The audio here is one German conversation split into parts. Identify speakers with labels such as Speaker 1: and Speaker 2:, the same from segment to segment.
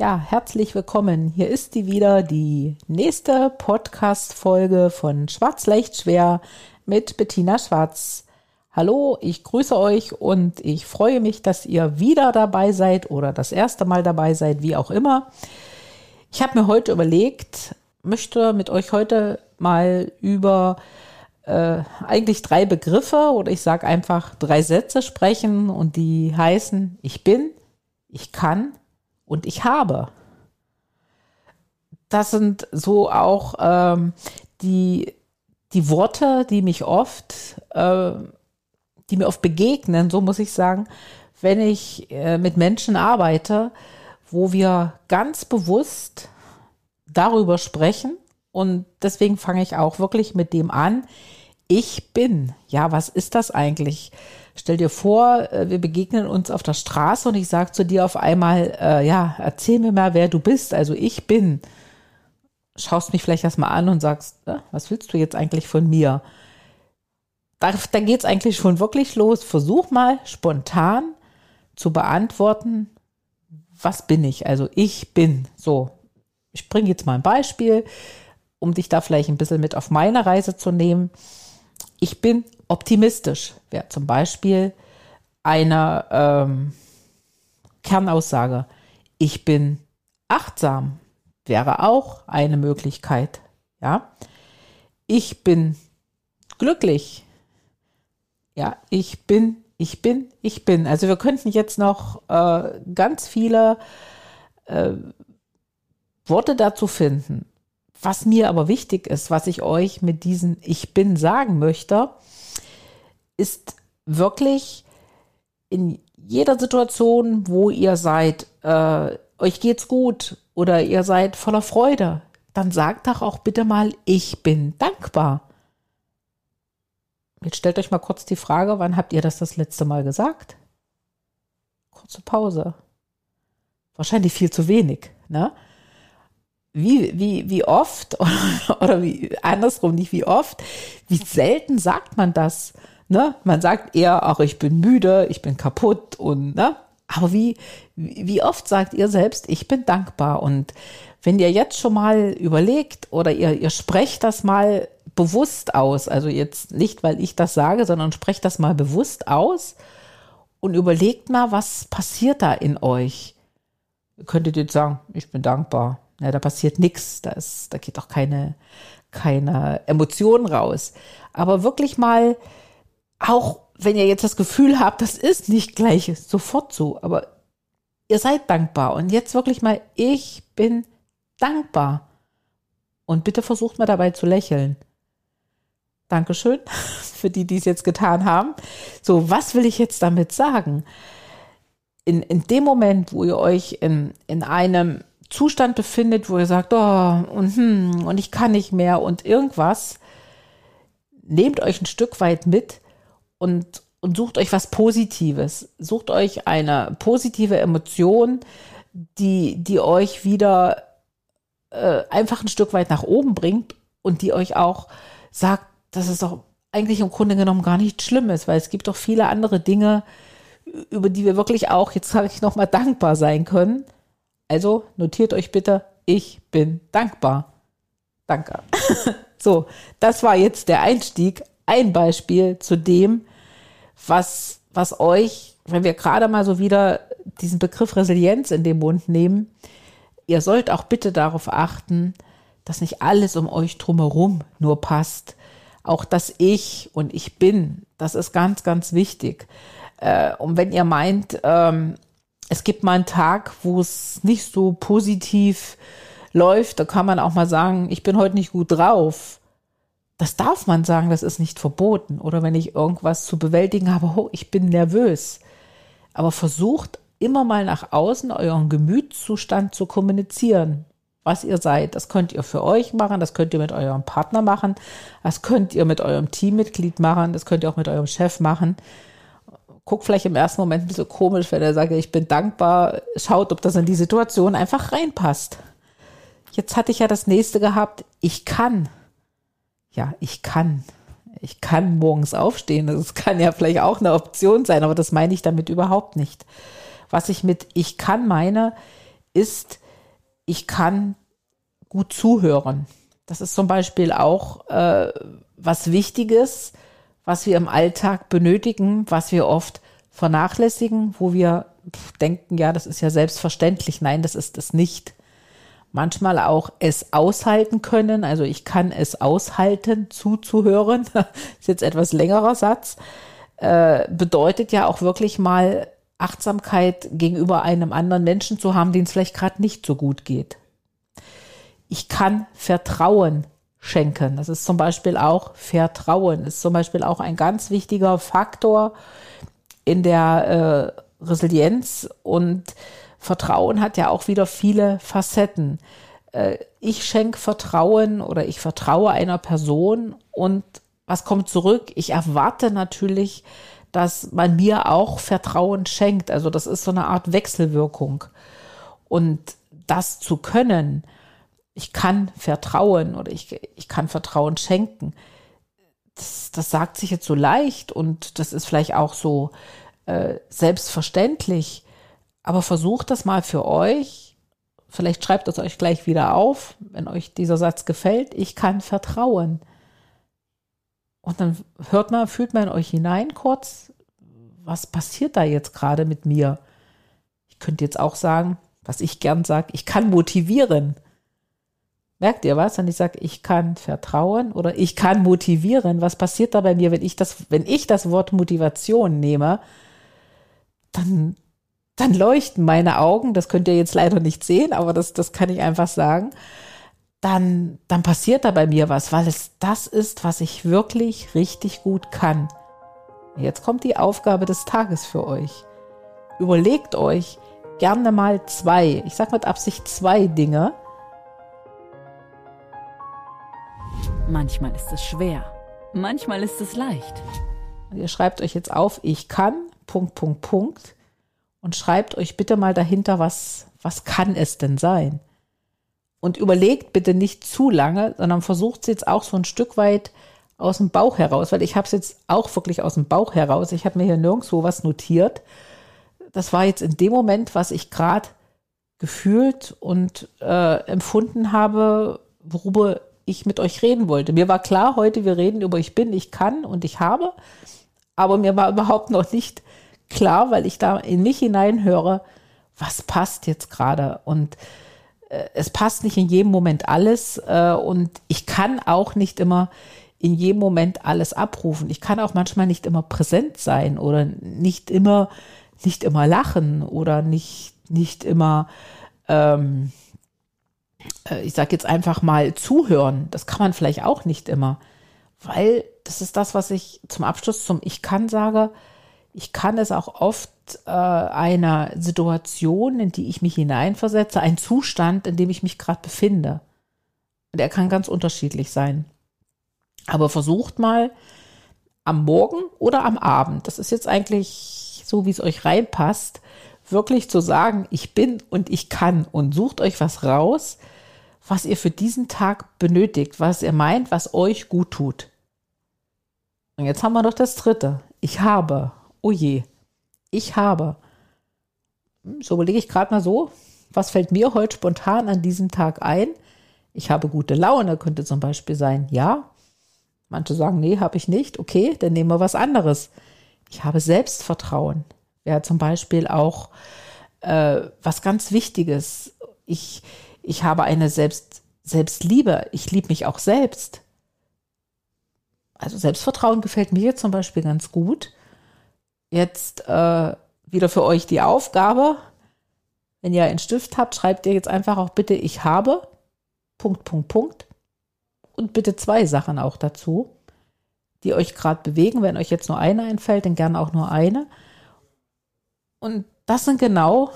Speaker 1: Ja, herzlich willkommen. Hier ist die wieder die nächste Podcast-Folge von Schwarz leicht schwer mit Bettina Schwarz. Hallo, ich grüße euch und ich freue mich, dass ihr wieder dabei seid oder das erste Mal dabei seid, wie auch immer. Ich habe mir heute überlegt, möchte mit euch heute mal über äh, eigentlich drei Begriffe oder ich sage einfach drei Sätze sprechen und die heißen ich bin, ich kann und ich habe. Das sind so auch ähm, die, die Worte, die mich oft, äh, die mir oft begegnen, so muss ich sagen, wenn ich äh, mit Menschen arbeite, wo wir ganz bewusst darüber sprechen. Und deswegen fange ich auch wirklich mit dem an. Ich bin. Ja, was ist das eigentlich? Stell dir vor, äh, wir begegnen uns auf der Straße und ich sage zu dir auf einmal, äh, ja, erzähl mir mal, wer du bist. Also ich bin. Schaust mich vielleicht erstmal an und sagst, äh, was willst du jetzt eigentlich von mir? Da, da geht es eigentlich schon wirklich los. Versuch mal spontan zu beantworten, was bin ich? Also ich bin. So, ich bringe jetzt mal ein Beispiel, um dich da vielleicht ein bisschen mit auf meine Reise zu nehmen. Ich bin optimistisch, wäre zum Beispiel eine ähm, Kernaussage. Ich bin achtsam, wäre auch eine Möglichkeit. Ja, ich bin glücklich. Ja, ich bin, ich bin, ich bin. Also wir könnten jetzt noch äh, ganz viele äh, Worte dazu finden. Was mir aber wichtig ist, was ich euch mit diesem Ich bin sagen möchte, ist wirklich in jeder Situation, wo ihr seid, äh, euch geht's gut oder ihr seid voller Freude, dann sagt doch auch bitte mal, ich bin dankbar. Jetzt stellt euch mal kurz die Frage, wann habt ihr das das letzte Mal gesagt? Kurze Pause. Wahrscheinlich viel zu wenig, ne? wie, wie, wie oft oder, oder wie andersrum, nicht wie oft, wie selten sagt man das? Ne? Man sagt eher, ach, ich bin müde, ich bin kaputt und ne? Aber wie, wie oft sagt ihr selbst, ich bin dankbar? Und wenn ihr jetzt schon mal überlegt oder ihr, ihr sprecht das mal bewusst aus, also jetzt nicht, weil ich das sage, sondern sprecht das mal bewusst aus und überlegt mal, was passiert da in euch? Ihr könntet jetzt sagen, ich bin dankbar. Ja, da passiert nichts, da, da geht auch keine, keine Emotion raus. Aber wirklich mal, auch wenn ihr jetzt das Gefühl habt, das ist nicht gleich sofort so, aber ihr seid dankbar. Und jetzt wirklich mal, ich bin dankbar. Und bitte versucht mal dabei zu lächeln. Dankeschön für die, die es jetzt getan haben. So, was will ich jetzt damit sagen? In, in dem Moment, wo ihr euch in, in einem Zustand befindet, wo ihr sagt, oh, und, hm, und ich kann nicht mehr und irgendwas, nehmt euch ein Stück weit mit und, und sucht euch was Positives. Sucht euch eine positive Emotion, die, die euch wieder äh, einfach ein Stück weit nach oben bringt und die euch auch sagt, dass es doch eigentlich im Grunde genommen gar nicht schlimm ist, weil es gibt doch viele andere Dinge, über die wir wirklich auch, jetzt sage ich nochmal, dankbar sein können. Also notiert euch bitte, ich bin dankbar. Danke. so, das war jetzt der Einstieg, ein Beispiel zu dem, was, was euch, wenn wir gerade mal so wieder diesen Begriff Resilienz in den Mund nehmen, ihr sollt auch bitte darauf achten, dass nicht alles um euch drumherum nur passt. Auch das Ich und ich bin, das ist ganz, ganz wichtig. Äh, und wenn ihr meint, ähm, es gibt mal einen Tag, wo es nicht so positiv läuft, da kann man auch mal sagen, ich bin heute nicht gut drauf. Das darf man sagen, das ist nicht verboten. Oder wenn ich irgendwas zu bewältigen habe, oh, ich bin nervös. Aber versucht immer mal nach außen euren Gemütszustand zu kommunizieren, was ihr seid. Das könnt ihr für euch machen, das könnt ihr mit eurem Partner machen, das könnt ihr mit eurem Teammitglied machen, das könnt ihr auch mit eurem Chef machen. Guckt vielleicht im ersten Moment ein bisschen komisch, wenn er sagt, ich bin dankbar, schaut, ob das in die Situation einfach reinpasst. Jetzt hatte ich ja das nächste gehabt, ich kann. Ja, ich kann. Ich kann morgens aufstehen. Das kann ja vielleicht auch eine Option sein, aber das meine ich damit überhaupt nicht. Was ich mit ich kann meine, ist, ich kann gut zuhören. Das ist zum Beispiel auch äh, was Wichtiges, was wir im Alltag benötigen, was wir oft vernachlässigen, wo wir denken, ja, das ist ja selbstverständlich. Nein, das ist es nicht. Manchmal auch es aushalten können. Also ich kann es aushalten, zuzuhören. Ist jetzt etwas längerer Satz. Äh, bedeutet ja auch wirklich mal Achtsamkeit gegenüber einem anderen Menschen zu haben, den es vielleicht gerade nicht so gut geht. Ich kann Vertrauen schenken. Das ist zum Beispiel auch Vertrauen. Ist zum Beispiel auch ein ganz wichtiger Faktor in der äh, Resilienz und Vertrauen hat ja auch wieder viele Facetten. Äh, ich schenke Vertrauen oder ich vertraue einer Person und was kommt zurück? Ich erwarte natürlich, dass man mir auch Vertrauen schenkt. Also das ist so eine Art Wechselwirkung. Und das zu können, ich kann vertrauen oder ich, ich kann Vertrauen schenken, das, das sagt sich jetzt so leicht und das ist vielleicht auch so äh, selbstverständlich. Aber versucht das mal für euch. Vielleicht schreibt es euch gleich wieder auf, wenn euch dieser Satz gefällt. Ich kann vertrauen. Und dann hört man, fühlt man in euch hinein kurz, was passiert da jetzt gerade mit mir? Ich könnte jetzt auch sagen, was ich gern sage, ich kann motivieren. Merkt ihr was? Wenn ich sage, ich kann vertrauen oder ich kann motivieren, was passiert da bei mir, wenn ich das, wenn ich das Wort Motivation nehme, dann, dann leuchten meine Augen, das könnt ihr jetzt leider nicht sehen, aber das, das kann ich einfach sagen dann, dann passiert da bei mir was, weil es das ist, was ich wirklich richtig gut kann. Jetzt kommt die Aufgabe des Tages für euch. Überlegt euch gerne mal zwei, ich sage mit Absicht zwei Dinge.
Speaker 2: Manchmal ist es schwer, manchmal ist es leicht.
Speaker 1: Ihr schreibt euch jetzt auf, ich kann, Punkt, Punkt, Punkt. Und schreibt euch bitte mal dahinter, was, was kann es denn sein? Und überlegt bitte nicht zu lange, sondern versucht es jetzt auch so ein Stück weit aus dem Bauch heraus, weil ich habe es jetzt auch wirklich aus dem Bauch heraus. Ich habe mir hier nirgendwo was notiert. Das war jetzt in dem Moment, was ich gerade gefühlt und äh, empfunden habe, worüber ich mit euch reden wollte. Mir war klar, heute wir reden über ich bin, ich kann und ich habe, aber mir war überhaupt noch nicht klar, weil ich da in mich hineinhöre, was passt jetzt gerade und äh, es passt nicht in jedem Moment alles äh, und ich kann auch nicht immer in jedem Moment alles abrufen. Ich kann auch manchmal nicht immer präsent sein oder nicht immer, nicht immer lachen oder nicht, nicht immer, ähm, äh, ich sage jetzt einfach mal zuhören. Das kann man vielleicht auch nicht immer, weil das ist das, was ich zum Abschluss zum Ich kann sage. Ich kann es auch oft äh, einer Situation, in die ich mich hineinversetze, ein Zustand, in dem ich mich gerade befinde. Und er kann ganz unterschiedlich sein. Aber versucht mal am Morgen oder am Abend, das ist jetzt eigentlich so, wie es euch reinpasst, wirklich zu sagen, ich bin und ich kann und sucht euch was raus, was ihr für diesen Tag benötigt, was ihr meint, was euch gut tut. Und jetzt haben wir noch das dritte. Ich habe. Oh je. Ich habe. So überlege ich gerade mal so, was fällt mir heute spontan an diesem Tag ein? Ich habe gute Laune, könnte zum Beispiel sein. Ja, Manche sagen, nee, habe ich nicht. Okay, dann nehmen wir was anderes. Ich habe Selbstvertrauen. Wäre zum Beispiel auch äh, was ganz Wichtiges. Ich, ich habe eine Selbst, Selbstliebe. Ich liebe mich auch selbst. Also Selbstvertrauen gefällt mir zum Beispiel ganz gut. Jetzt äh, wieder für euch die Aufgabe. Wenn ihr einen Stift habt, schreibt ihr jetzt einfach auch bitte, ich habe. Punkt, Punkt, Punkt und bitte zwei Sachen auch dazu, die euch gerade bewegen. Wenn euch jetzt nur eine einfällt, dann gerne auch nur eine. Und das sind genau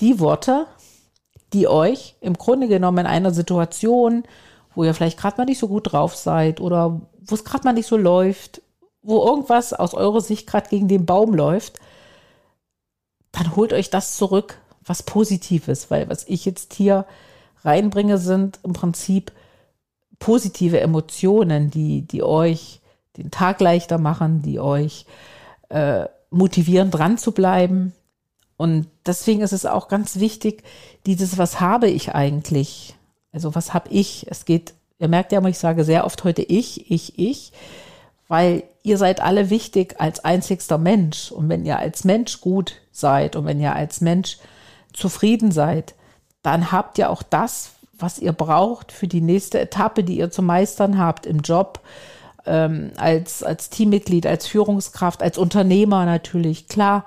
Speaker 1: die Worte, die euch im Grunde genommen in einer Situation, wo ihr vielleicht gerade mal nicht so gut drauf seid oder wo es gerade mal nicht so läuft, wo irgendwas aus eurer Sicht gerade gegen den Baum läuft, dann holt euch das zurück, was Positives, weil was ich jetzt hier reinbringe, sind im Prinzip positive Emotionen, die, die euch den Tag leichter machen, die euch äh, motivieren, dran zu bleiben. Und deswegen ist es auch ganz wichtig, dieses, was habe ich eigentlich? Also was habe ich? Es geht, ihr merkt ja, ich sage sehr oft heute ich, ich, ich, weil ihr seid alle wichtig als einzigster Mensch. Und wenn ihr als Mensch gut seid und wenn ihr als Mensch zufrieden seid, dann habt ihr auch das, was ihr braucht für die nächste Etappe, die ihr zu meistern habt im Job, ähm, als, als Teammitglied, als Führungskraft, als Unternehmer natürlich, klar.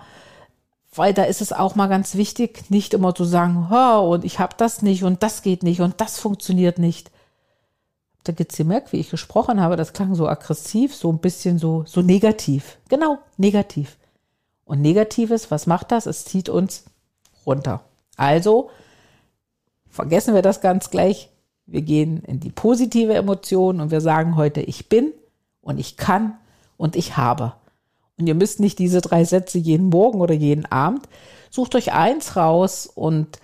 Speaker 1: Weil da ist es auch mal ganz wichtig, nicht immer zu sagen, oh, und ich habe das nicht und das geht nicht und das funktioniert nicht. Da geht's gemerkt, wie ich gesprochen habe, das klang so aggressiv, so ein bisschen so, so negativ. Genau, negativ. Und Negatives, was macht das? Es zieht uns runter. Also vergessen wir das ganz gleich. Wir gehen in die positive Emotion und wir sagen heute, ich bin und ich kann und ich habe. Und ihr müsst nicht diese drei Sätze jeden Morgen oder jeden Abend. Sucht euch eins raus und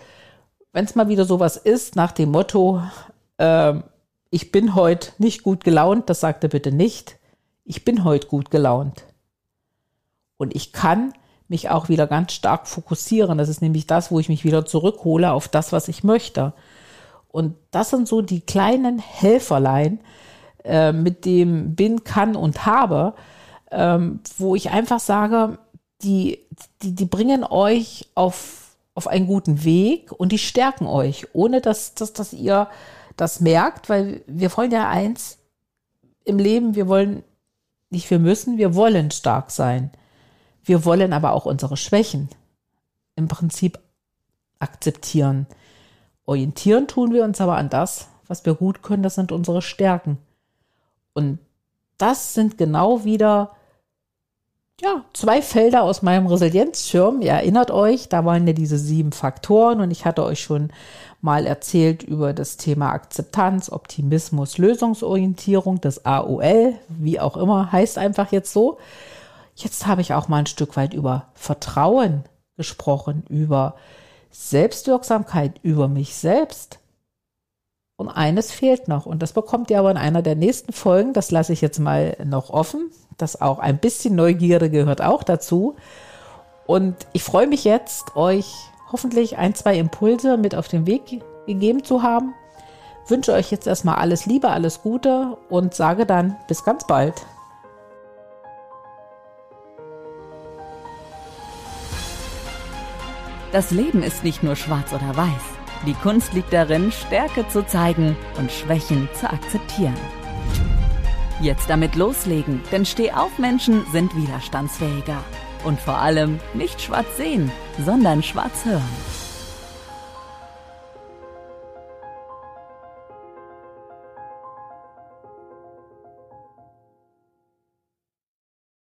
Speaker 1: wenn es mal wieder sowas ist, nach dem Motto, äh, ich bin heute nicht gut gelaunt, das sagt er bitte nicht. Ich bin heute gut gelaunt. Und ich kann mich auch wieder ganz stark fokussieren. Das ist nämlich das, wo ich mich wieder zurückhole auf das, was ich möchte. Und das sind so die kleinen Helferlein äh, mit dem bin, kann und habe, ähm, wo ich einfach sage, die, die, die bringen euch auf, auf einen guten Weg und die stärken euch, ohne dass, dass, dass ihr das merkt, weil wir wollen ja eins im Leben, wir wollen nicht, wir müssen, wir wollen stark sein. Wir wollen aber auch unsere Schwächen im Prinzip akzeptieren. Orientieren tun wir uns aber an das, was wir gut können, das sind unsere Stärken. Und das sind genau wieder ja, zwei Felder aus meinem Resilienzschirm. Ihr erinnert euch, da waren ja diese sieben Faktoren und ich hatte euch schon mal erzählt über das Thema Akzeptanz, Optimismus, Lösungsorientierung, das AOL, wie auch immer, heißt einfach jetzt so. Jetzt habe ich auch mal ein Stück weit über Vertrauen gesprochen, über Selbstwirksamkeit, über mich selbst. Und eines fehlt noch. Und das bekommt ihr aber in einer der nächsten Folgen. Das lasse ich jetzt mal noch offen. Das auch ein bisschen Neugierde gehört auch dazu. Und ich freue mich jetzt, euch hoffentlich ein, zwei Impulse mit auf den Weg gegeben zu haben. Wünsche euch jetzt erstmal alles Liebe, alles Gute und sage dann bis ganz bald.
Speaker 2: Das Leben ist nicht nur schwarz oder weiß. Die Kunst liegt darin, Stärke zu zeigen und Schwächen zu akzeptieren. Jetzt damit loslegen, denn Stehaufmenschen sind widerstandsfähiger. Und vor allem nicht schwarz sehen, sondern schwarz hören.